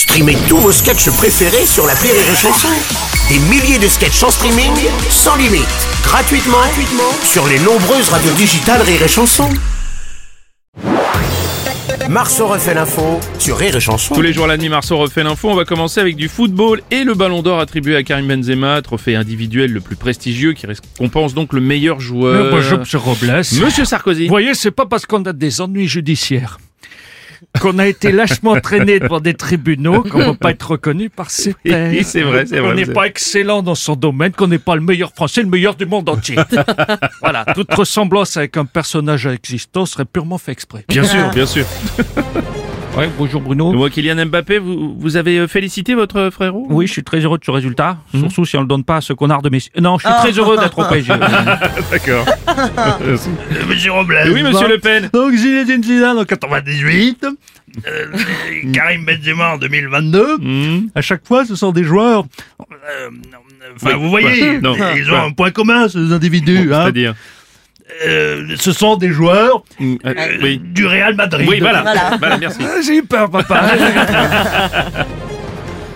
Streamez tous vos sketchs préférés sur la Rire et Chanson. Des milliers de sketchs en streaming, sans limite, gratuitement, gratuitement sur les nombreuses radios digitales Rire et Chanson. Marceau refait l'info sur Rire et Chanson. Tous les jours à la nuit, Marceau refait l'info. On va commencer avec du football et le ballon d'or attribué à Karim Benzema, trophée individuel le plus prestigieux qui récompense donc le meilleur joueur. Euh, bonjour, monsieur Robles. Monsieur Sarkozy. Vous voyez, c'est pas parce qu'on a des ennuis judiciaires qu'on a été lâchement traîné devant des tribunaux qu'on ne peut pas être reconnu par ses pairs. Oui, c'est vrai, c'est vrai. Qu'on n'est pas excellent dans son domaine, qu'on n'est pas le meilleur français, le meilleur du monde entier. voilà, toute ressemblance avec un personnage existant serait purement fait exprès. Bien sûr, bien sûr. Ouais, bonjour Bruno. Moi, Kylian Mbappé, vous, vous avez euh, félicité votre frérot? Oui, je suis très heureux de ce résultat, surtout si on le donne pas à ce connard de Messi. Non, je suis très heureux d'être au PSG. D'accord. Monsieur Robles. oui, monsieur Le Pen. Donc Zinedine Zidane en 98, euh, Karim Benzema en 2022. Hmm. À chaque fois, ce sont des joueurs. euh, Enfin, Oui, vous voyez, Non, ils ont un point commun, ces individus. hein. C'est-à-dire Euh, ce sont des joueurs Hmm, euh, Oui. du Real Madrid. Oui, voilà. Voilà, merci. Ah, J'ai eu peur, papa.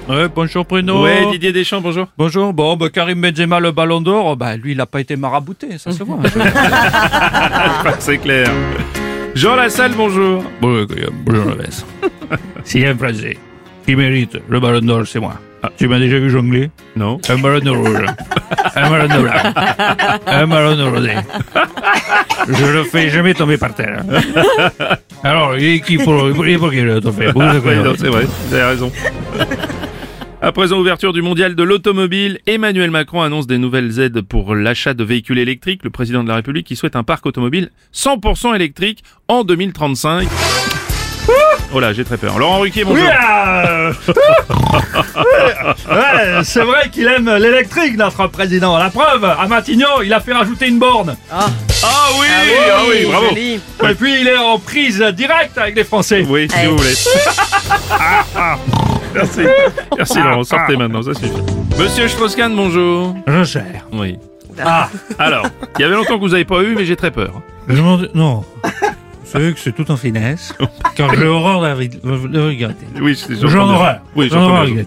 ouais, bonjour Bruno. Ouais, Didier Deschamps, bonjour. Bonjour, bon, bah, Karim Benzema, le ballon d'or, bah, lui, il n'a pas été marabouté, ça se voit. C'est clair. Jean Lassalle, bonjour. Bonjour, bonjour. S'il y a un Français qui mérite le ballon d'or, c'est moi. Ah, tu m'as déjà vu jongler Non. Un ballon rouge, un ballon blanc, un ballon rosé. Je le fais jamais tomber par terre. Alors, il est qui pour, il est pour qui le trophée? C'est vrai, vous avez raison. À présent, ouverture du mondial de l'automobile, Emmanuel Macron annonce des nouvelles aides pour l'achat de véhicules électriques. Le président de la République qui souhaite un parc automobile 100% électrique en 2035. Oh là, j'ai très peur. Laurent Ruquier, bonjour. Oui, ah, ouais, c'est vrai qu'il aime l'électrique, notre président. La preuve, à Matignon, il a fait rajouter une borne. Ah oui, ah oui, bravo. Et puis, il est en prise directe avec les Français. Oui, si vous voulez. Ah, ah. Merci. Merci Laurent, sortez maintenant, ça suffit. Monsieur Strauss-Kahn, bonjour. Je gère. Oui. Ah, alors, il y avait longtemps que vous n'avez pas eu, mais j'ai très peur. Je m'en- Non. Savez que c'est tout en finesse, car j'ai horreur de regretter. Oui, c'est J'en aurais. Oui, J'en bien.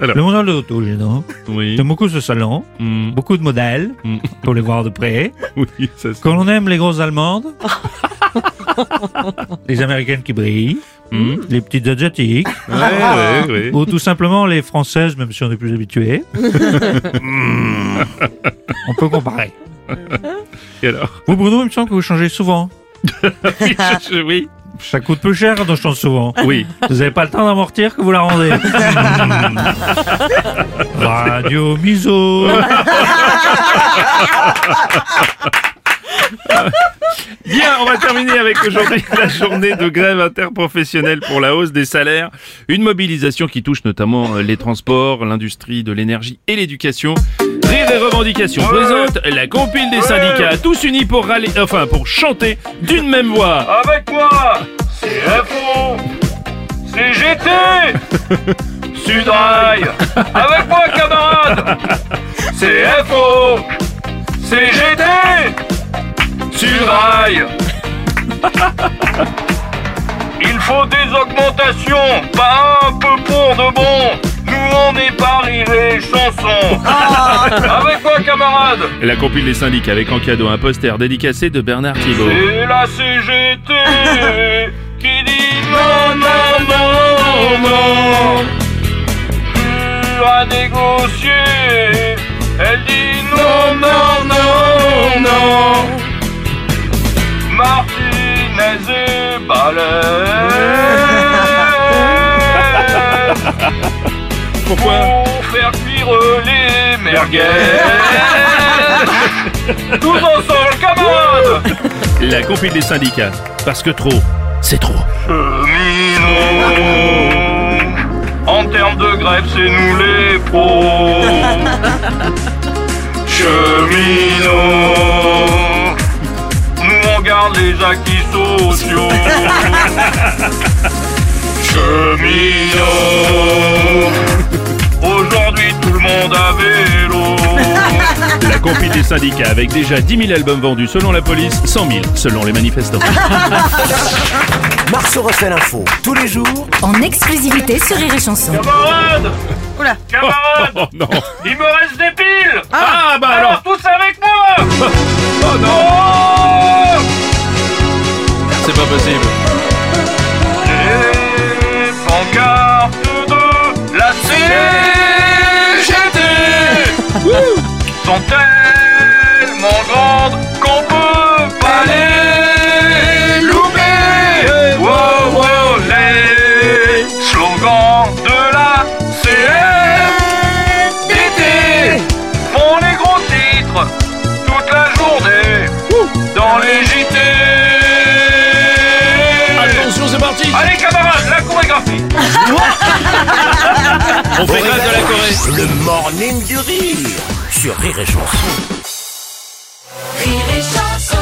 Alors, Le mondial de l'auto, gênant. oui. J'aime beaucoup ce salon, Hmm, beaucoup de modèles, Mm. pour les voir de près. Oui, ça c'est. Quand on aime les grosses allemandes, les américaines qui brillent, Hmm. les petites asiatiques, Ouais, ouais, ouais. ou tout simplement les françaises, même si on est plus habitué. Mm. on peut comparer. Et alors? Vous, Bruno, il me semble que vous changez souvent. oui, je- je- oui, Ça coûte peu cher quand on change souvent. oui. Vous n'avez pas le temps d'amortir que vous la rendez. Radio Miso. Bien, on va terminer avec aujourd'hui la journée de grève interprofessionnelle pour la hausse des salaires. Une mobilisation qui touche notamment les transports, l'industrie de l'énergie et l'éducation. Rire et revendications présente la compile des syndicats, tous unis pour râler, enfin pour chanter d'une même voix. Avec moi, CFO, CGT, Sudrail. Avec moi, camarade, CFO, CGT, Sudrail. Il faut des augmentations, pas un peu pour de bon. On n'est pas rire chanson. Avec moi, camarade. La compile des syndicats avec en cadeau un poster dédicacé de Bernard Thibault. C'est la CGT qui dit non, non, non, non. Plus à négocier. Pourquoi Pour faire cuire les merguez. Tous ensemble, camarades. La compile des syndicats. Parce que trop, c'est trop. Cheminot En termes de grève, c'est nous les pros Cheminot Nous on garde les acquis sociaux Cheminot des syndicats avec déjà 10 000 albums vendus selon la police, 100 000 selon les manifestants. Marceau refait l'info tous les jours. En exclusivité sur Rire et Chanson. Camarades Oula. Camarades Oh non. Il me reste des piles. Ah. Bah Alors. Alors tous avec moi. Oh non. Oh. C'est pas possible. Les pancartes de la CGT sont chorégraphie On fait grâce de la Corée Le morning du rire sur Rire et Chanson. Rire et Chanson.